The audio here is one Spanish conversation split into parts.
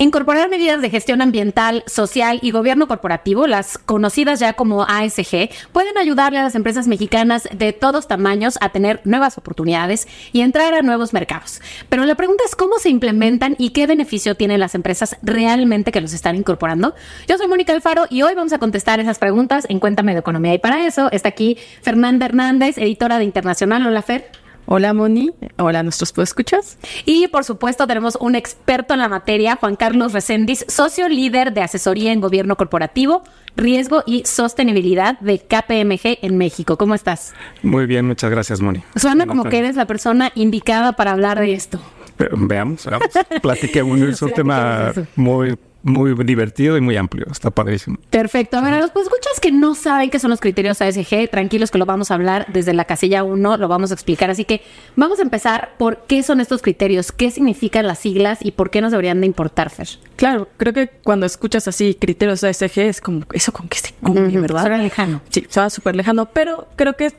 Incorporar medidas de gestión ambiental, social y gobierno corporativo, las conocidas ya como ASG, pueden ayudarle a las empresas mexicanas de todos tamaños a tener nuevas oportunidades y entrar a nuevos mercados. Pero la pregunta es cómo se implementan y qué beneficio tienen las empresas realmente que los están incorporando. Yo soy Mónica Alfaro y hoy vamos a contestar esas preguntas en Cuéntame de Economía. Y para eso está aquí Fernanda Hernández, editora de Internacional. Hola, Fer. Hola Moni, hola nuestros escuchas. Y por supuesto tenemos un experto en la materia, Juan Carlos Recendis, socio líder de asesoría en gobierno corporativo, riesgo y sostenibilidad de KPMG en México. ¿Cómo estás? Muy bien, muchas gracias Moni. Suena como que eres la persona indicada para hablar de esto. Veamos, veamos. Platiquemos, es un tema muy muy divertido y muy amplio. Está padrísimo. Perfecto. A ver, a los pues, escuchas que no saben qué son los criterios ASG, tranquilos que lo vamos a hablar desde la casilla 1, lo vamos a explicar. Así que vamos a empezar por qué son estos criterios, qué significan las siglas y por qué nos deberían de importar, Fer. Claro, creo que cuando escuchas así criterios ASG es como eso con que se cumple, ¿verdad? Suena lejano. Sí, suena súper lejano, pero creo que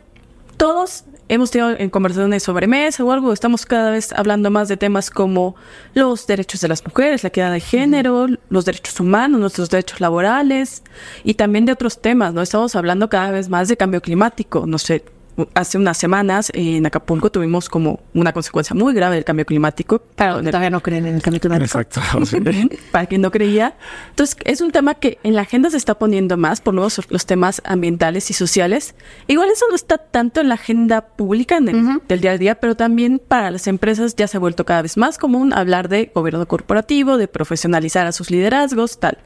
todos hemos tenido en conversaciones sobre mesa o algo, estamos cada vez hablando más de temas como los derechos de las mujeres, la equidad de género, los derechos humanos, nuestros derechos laborales y también de otros temas, ¿no? Estamos hablando cada vez más de cambio climático, no sé, hace unas semanas en Acapulco tuvimos como una consecuencia muy grave del cambio climático. Para todavía no creen en el cambio climático. Exacto. Para quien no creía. Entonces, es un tema que en la agenda se está poniendo más por los, los temas ambientales y sociales. Igual eso no está tanto en la agenda pública del día a día, pero también para las empresas ya se ha vuelto cada vez más común hablar de gobierno corporativo, de profesionalizar a sus liderazgos, tal.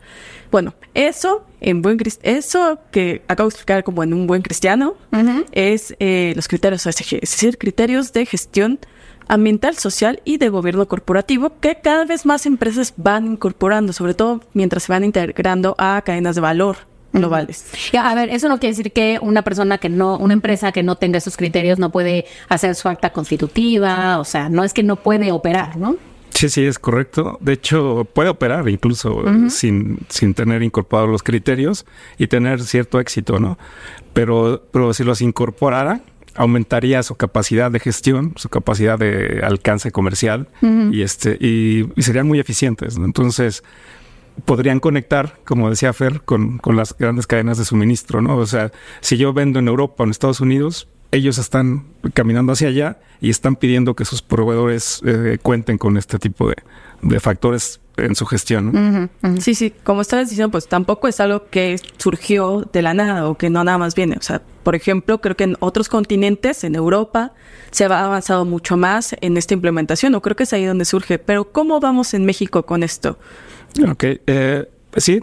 Bueno, eso en buen eso que acabo de explicar como en un buen cristiano es eh, los criterios ESG, es decir, criterios de gestión ambiental, social y de gobierno corporativo que cada vez más empresas van incorporando, sobre todo mientras se van integrando a cadenas de valor globales. a ver, eso no quiere decir que una persona que no, una empresa que no tenga esos criterios no puede hacer su acta constitutiva, o sea, no es que no puede operar, ¿no? Sí, sí, es correcto. De hecho, puede operar incluso sin, sin tener incorporados los criterios y tener cierto éxito, ¿no? Pero, pero si los incorporara, aumentaría su capacidad de gestión, su capacidad de alcance comercial y este y, serían muy eficientes. Entonces podrían conectar, como decía Fer, con, con las grandes cadenas de suministro, ¿no? O sea, si yo vendo en Europa o en Estados Unidos, ellos están caminando hacia allá y están pidiendo que sus proveedores eh, cuenten con este tipo de, factores en su gestión. Sí, sí, como estabas diciendo, pues tampoco es algo que surgió de la nada o que no nada más viene. O sea, por ejemplo, creo que en otros continentes, en Europa, se ha avanzado mucho más en esta implementación, o creo que es ahí donde surge. Pero ¿cómo vamos en México con esto? Ok, eh, Sí,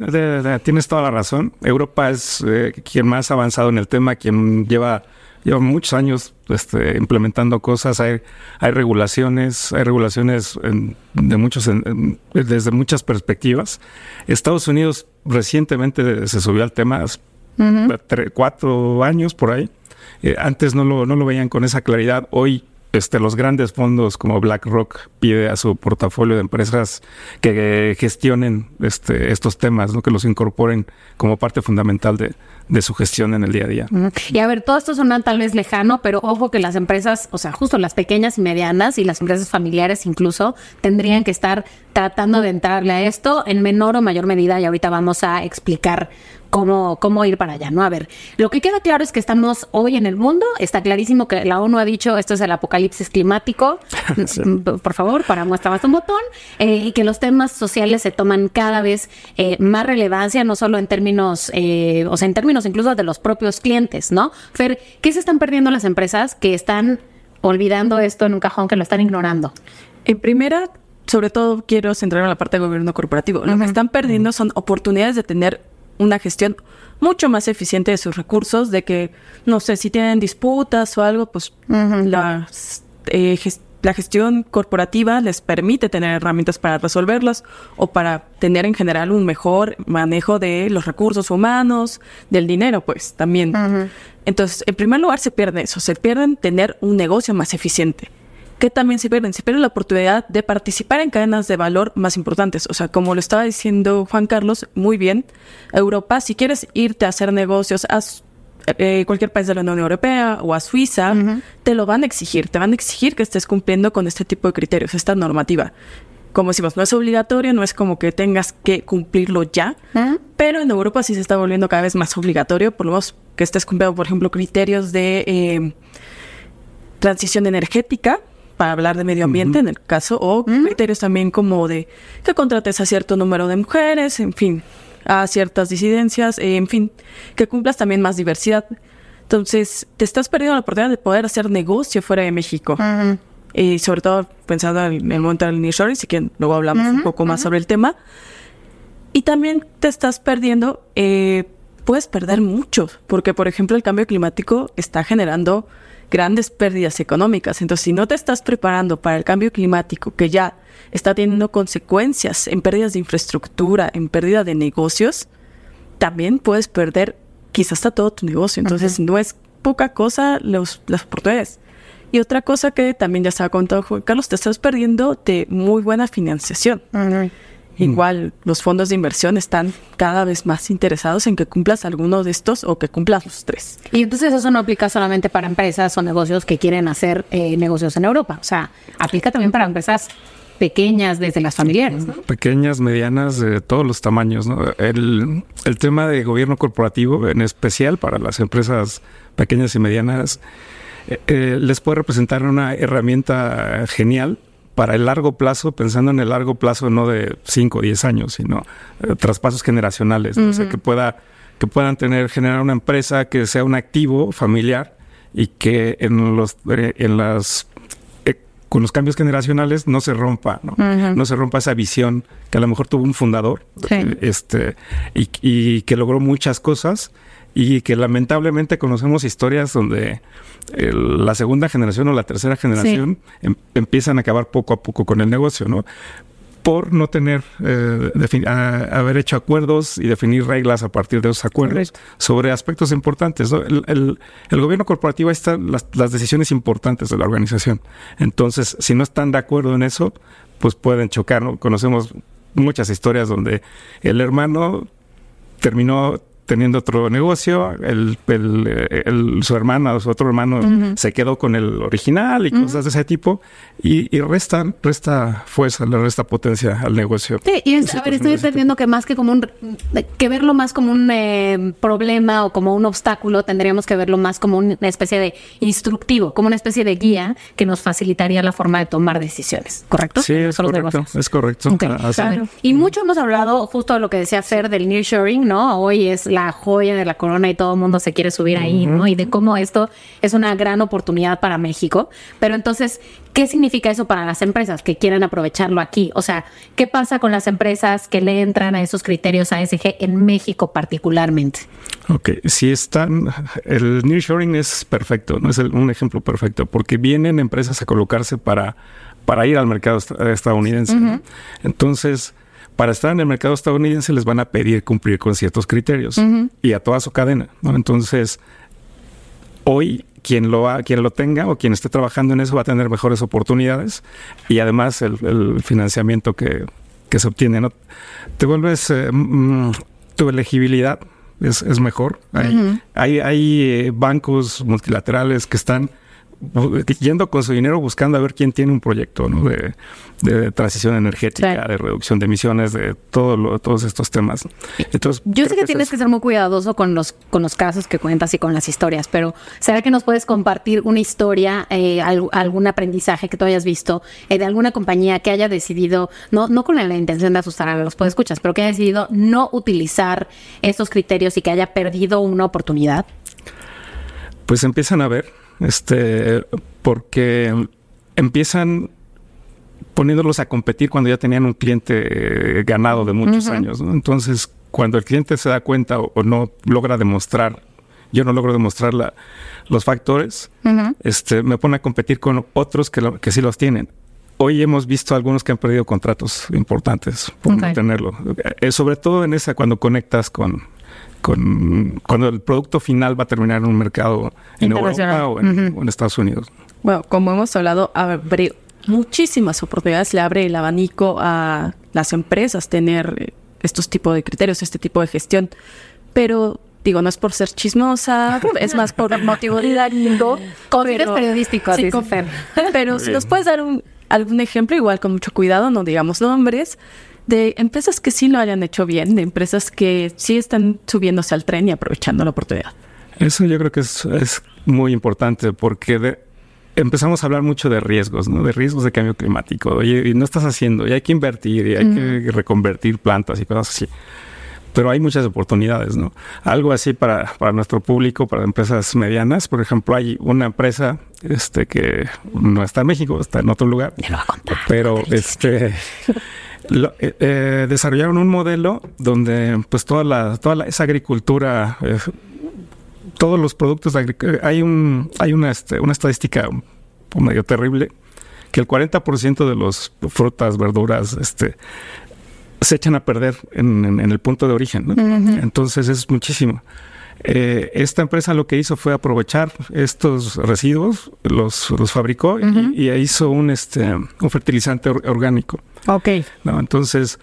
tienes toda la razón. Europa es eh, quien más ha avanzado en el tema, quien lleva lleva muchos años este, implementando cosas, hay, hay regulaciones, hay regulaciones de muchos, desde muchas perspectivas. Estados Unidos recientemente se subió al tema, cuatro años por ahí. Eh, antes no lo, no lo veían con esa claridad. Hoy este, los grandes fondos como BlackRock pide a su portafolio de empresas que gestionen este, estos temas, ¿no? que los incorporen como parte fundamental de, de su gestión en el día a día. Y a ver, todo esto suena tal vez lejano, pero ojo que las empresas, o sea, justo las pequeñas y medianas y las empresas familiares incluso, tendrían que estar tratando de entrarle a esto en menor o mayor medida y ahorita vamos a explicar cómo, cómo ir para allá, ¿no? A ver, lo que queda claro es que estamos hoy en el mundo, está clarísimo que la ONU ha dicho esto es el apocalipsis climático, por favor, para muestra más un botón, eh, y que los temas sociales se toman cada vez eh, más relevancia, no solo en términos, eh, o sea, en términos incluso de los propios clientes, ¿no? Fer, ¿qué se están perdiendo las empresas que están olvidando esto en un cajón, que lo están ignorando? En primera, sobre todo quiero centrarme en la parte de gobierno corporativo. Lo que están perdiendo son oportunidades de tener una gestión mucho más eficiente de sus recursos, de que, no sé, si tienen disputas o algo, pues la, eh, la gestión corporativa les permite tener herramientas para resolverlas o para tener en general un mejor manejo de los recursos humanos, del dinero, pues también. Entonces, en primer lugar, se pierde eso, se pierden tener un negocio más eficiente que también se pierden. Se pierde la oportunidad de participar en cadenas de valor más importantes. O sea, como lo estaba diciendo Juan Carlos, muy bien, Europa, si quieres irte a hacer negocios, eh, cualquier país de la Unión Europea o a Suiza, te lo van a exigir, te van a exigir que estés cumpliendo con este tipo de criterios, esta normativa. Como decimos, no es obligatorio, no es como que tengas que cumplirlo ya, pero en Europa sí se está volviendo cada vez más obligatorio, por lo menos que estés cumpliendo, por ejemplo, criterios de eh, transición energética, para hablar de medio ambiente en el caso, o criterios también como de que contrates a cierto número de mujeres, en fin, a ciertas disidencias, eh, en fin, que cumplas también más diversidad. Entonces, te estás perdiendo la oportunidad de poder hacer negocio fuera de México. Y sobre todo pensando en el momento del nearshoring, si que luego hablamos un poco más sobre el tema. Y también te estás perdiendo, eh, puedes perder mucho, porque por ejemplo el cambio climático está generando grandes pérdidas económicas. Entonces, si no te estás preparando para el cambio climático, que ya está teniendo consecuencias en pérdidas de infraestructura, en pérdida de negocios, también puedes perder quizás hasta todo tu negocio. Entonces, no es poca cosa los, las oportunidades. Y otra cosa que también ya estaba contando Juan Carlos, te estás perdiendo de muy buena financiación. Igual los fondos de inversión están cada vez más interesados en que cumplas alguno de estos o que cumplas los tres. Y entonces eso no aplica solamente para empresas o negocios que quieren hacer eh, negocios en Europa. O sea, aplica también para empresas pequeñas desde las familiares. Pequeñas, medianas, de todos los tamaños. El, el tema de gobierno corporativo, en especial para las empresas pequeñas y medianas, eh, eh, les puede representar una herramienta genial para el largo plazo, pensando en el largo plazo no de 5 o 10 años, sino eh, traspasos generacionales, que pueda que puedan tener generar una empresa que sea un activo familiar y que en los eh, en las eh, con los cambios generacionales no se rompa, ¿no? no se rompa esa visión que a lo mejor tuvo un fundador, este y, y que logró muchas cosas y que lamentablemente conocemos historias donde la segunda generación o la tercera generación em, empiezan a acabar poco a poco con el negocio, ¿no? por no tener, eh, haber hecho acuerdos y definir reglas a partir de esos acuerdos sobre aspectos importantes. El, gobierno corporativo está las, las, decisiones importantes de la organización. Entonces, si no están de acuerdo en eso, pues pueden chocar. ¿no? Conocemos muchas historias donde el hermano terminó teniendo otro negocio, el, su hermana o su otro hermano se quedó con el original y cosas de ese tipo, y, y resta, resta fuerza, le resta potencia al negocio. Sí, y a ver, estoy entendiendo que más que como un, que verlo más como un eh, problema o como un obstáculo, tendríamos que verlo más como una especie de instructivo, como una especie de guía que nos facilitaría la forma de tomar decisiones, ¿correcto? Sí, es correcto, es correcto. Y mucho hemos hablado justo de lo que decía Fer del nearshoring, ¿no? Hoy es la joya de la corona y todo el mundo se quiere subir ahí, ¿no? Y de cómo esto es una gran oportunidad para México. Pero entonces, ¿qué significa eso para las empresas que quieren aprovecharlo aquí? O sea, ¿qué pasa con las empresas que le entran a esos criterios ASG en México particularmente? Ok, si están, el nearshoring es perfecto, no es un ejemplo perfecto, porque vienen empresas a colocarse para, para ir al mercado estadounidense. Entonces, para estar en el mercado estadounidense les van a pedir cumplir con ciertos criterios y a toda su cadena. Entonces, hoy quien lo, quien lo tenga o quien esté trabajando en eso va a tener mejores oportunidades y además el, financiamiento que, se obtiene. ¿no? Te vuelves, eh, mm, tu elegibilidad es, es mejor. Hay, hay, hay eh, bancos multilaterales que están yendo con su dinero buscando a ver quién tiene un proyecto ¿no? de, transición energética, de reducción de emisiones, de todo todos estos temas. Entonces, Yo sé que, tienes que ser muy cuidadoso con los, con los casos que cuentas y con las historias, pero ¿será que nos puedes compartir una historia, eh, algún aprendizaje que tú hayas visto eh, de alguna compañía que haya decidido, no, no con la intención de asustar a los escuchas, pero que haya decidido no utilizar esos criterios y que haya perdido una oportunidad? Pues empiezan a ver este, porque empiezan poniéndolos a competir cuando ya tenían un cliente ganado de muchos años. Entonces, cuando el cliente se da cuenta o, no logra demostrar, yo no logro demostrar la, los factores, este, me pone a competir con otros que, que sí los tienen. Hoy hemos visto algunos que han perdido contratos importantes por no tenerlo. Eh, sobre todo en esa cuando conectas con, con cuando el producto final va a terminar en un mercado en Europa o en, Estados Unidos. Bueno, como hemos hablado, abre muchísimas oportunidades, le abre el abanico a las empresas tener estos tipos de criterios, este tipo de gestión, pero Digo, no es por ser chismosa, es más por motivo didáctico. Con fines periodísticos, Sí. Pero si nos puedes dar un, algún ejemplo, igual con mucho cuidado, no digamos nombres, de empresas que sí lo hayan hecho bien, de empresas que sí están subiéndose al tren y aprovechando la oportunidad. Eso yo creo que es, es muy importante porque de- empezamos a hablar mucho de riesgos, ¿no? De riesgos de cambio climático. Oye, y no estás haciendo, y hay que invertir, y hay que reconvertir plantas y cosas así. Pero hay muchas oportunidades, ¿no? Algo así para, para nuestro público, para empresas medianas. Por ejemplo, hay una empresa este, que no está en México, está en otro lugar. Te lo va a contar. Pero este lo- eh, eh, desarrollaron un modelo donde pues toda la, toda la- esa agricultura, eh, todos los productos de agric- hay un hay una este, una estadística medio terrible que el 40% de los frutas, verduras, este se echan a perder en, en- en el punto de origen. ¿no? Entonces es muchísimo. Eh, esta empresa lo que hizo fue aprovechar estos residuos, los, los fabricó y, y hizo un, este, un fertilizante or- orgánico. Ok. ¿no? Entonces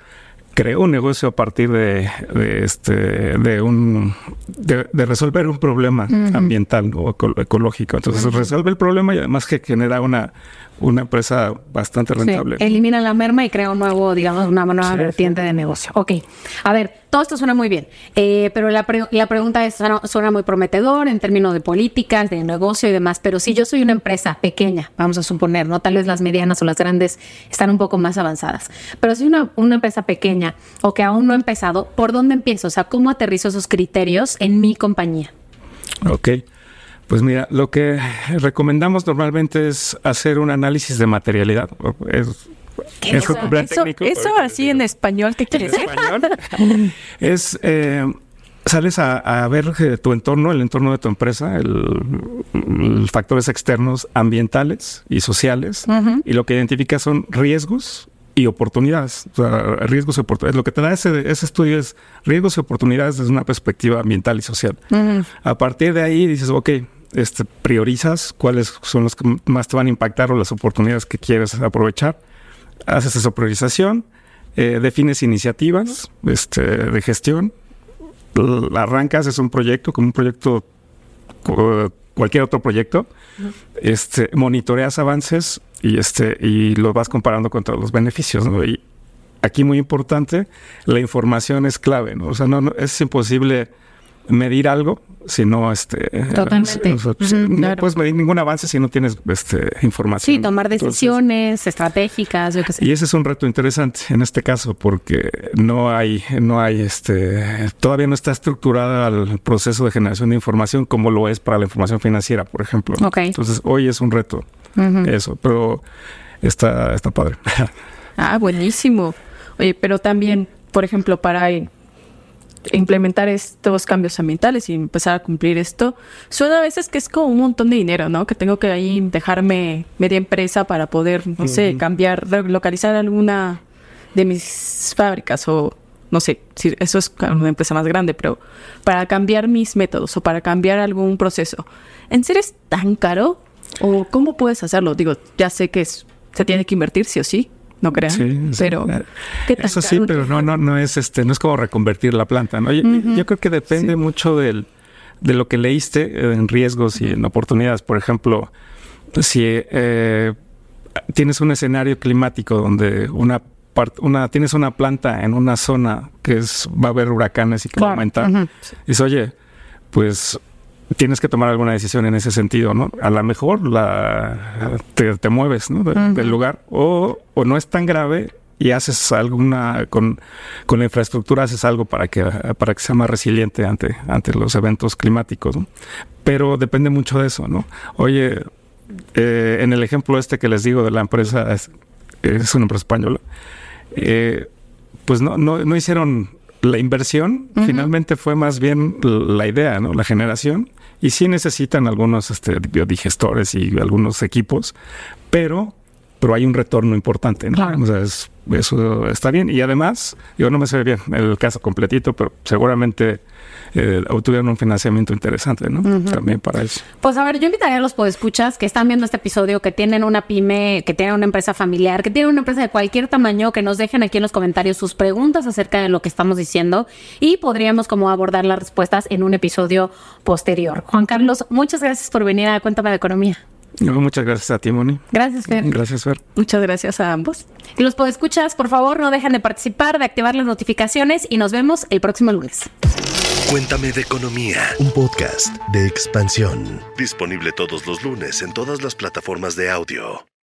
creó un negocio a partir de, de, este, de, un, de, de resolver un problema ambiental o eco- ecológico. Entonces resuelve el problema y además que genera una, una empresa bastante Sí, rentable. elimina la merma y crea un nuevo, digamos, una nueva Sí. vertiente de negocio. Ok. A ver, todo esto suena muy bien, eh, pero la, pre- la pregunta es, suena, suena muy prometedor en términos de políticas, de negocio y demás, pero si yo soy una empresa pequeña, vamos a suponer, ¿no? Tal vez las medianas o las grandes están un poco más avanzadas, pero si una, una empresa pequeña o que aún no ha empezado, ¿por dónde empiezo? O sea, ¿cómo aterrizo esos criterios en mi compañía? Ok. Pues mira, lo que recomendamos normalmente es hacer un análisis de materialidad. Es, ¿Qué es un eso? plan Eso, técnico, eso ahorita así en español, ¿qué quiere en decir? español es eh, sales a, a ver eh, tu entorno, el entorno de tu empresa, el, el factores externos ambientales y sociales, y lo que identifica son riesgos y oportunidades. O sea, riesgos y oportunidades. Lo que te da ese, ese estudio es riesgos y oportunidades desde una perspectiva ambiental y social. A partir de ahí dices, ok, este, priorizas cuáles son los que más te van a impactar o las oportunidades que quieres aprovechar. Haces esa priorización, eh, defines iniciativas este, de gestión, arrancas, es un proyecto, como un proyecto, cualquier otro proyecto, este, monitoreas avances y, este, y los vas comparando contra los beneficios. ¿no? Y aquí muy importante, la información es clave, ¿no? O sea, no, no- es imposible medir algo si no, este... Totalmente. o sea, Ujú, si- no claro. puedes medir ningún avance si no tienes este, información. Sí, tomar Entonces, decisiones estratégicas, yo qué sé. y ese es un reto interesante en este caso porque no hay, no hay, este, todavía no está estructurada el proceso de generación de información como lo es para la información financiera, por ejemplo. Ok. Entonces hoy es un reto eso, pero está, está padre. Ah, buenísimo. Oye, pero también, por ejemplo, para implementar estos cambios ambientales y empezar a cumplir esto, suena a veces que es como un montón de dinero, ¿no? Que tengo que ahí dejarme media empresa para poder, no sé, cambiar, localizar alguna de mis fábricas o no sé, si eso es una empresa más grande, pero para cambiar mis métodos o para cambiar algún proceso, ¿en serio es tan caro? ¿O cómo puedes hacerlo? Digo, ya sé que es, se tiene que invertir sí o sí, no crean, Sí, sí. pero ¿qué tan Eso sí, caro? pero no, no, no es este, no es como reconvertir la planta, ¿no? Yo, yo creo que depende mucho del, de lo que leíste eh, en riesgos y en oportunidades. Por ejemplo, si eh, tienes un escenario climático donde una una, tienes una planta en una zona que es, va a haber huracanes y que va a Claro, aumentar. ujú. Dices, oye, pues tienes que tomar alguna decisión en ese sentido, ¿no? A lo mejor la, te, te mueves, ¿no? De- Del lugar. O, o no es tan grave y haces alguna, con, con la infraestructura haces algo para que, para que sea más resiliente ante, ante los eventos climáticos, ¿no? Pero depende mucho de eso, ¿no? Oye, eh, en el ejemplo este que les digo de la empresa, es, es una empresa española, eh, pues no, no, no hicieron la inversión, finalmente fue más bien la idea, ¿no? La generación. Y sí necesitan algunos este, biodigestores y algunos equipos, pero pero hay un retorno importante. ¿no? O sea, eso está bien. Y además, yo no me sé bien el caso completito, pero seguramente eh, obtuvieron un financiamiento interesante, ¿no? También para eso. Pues a ver, yo invitaría a los podescuchas que están viendo este episodio, que tienen una pyme, que tienen una empresa familiar, que tienen una empresa de cualquier tamaño, que nos dejen aquí en los comentarios sus preguntas acerca de lo que estamos diciendo y podríamos como abordar las respuestas en un episodio posterior. Juan Carlos, muchas gracias por venir a Cuéntame de Economía muchas gracias a ti, Moni. Gracias, Fer. Gracias, Fer. Muchas gracias a ambos. Y los podescuchas, por favor, no dejen de participar, de activar las notificaciones y nos vemos el próximo lunes. Cuéntame de Economía, un podcast de expansión. Disponible todos los lunes en todas las plataformas de audio.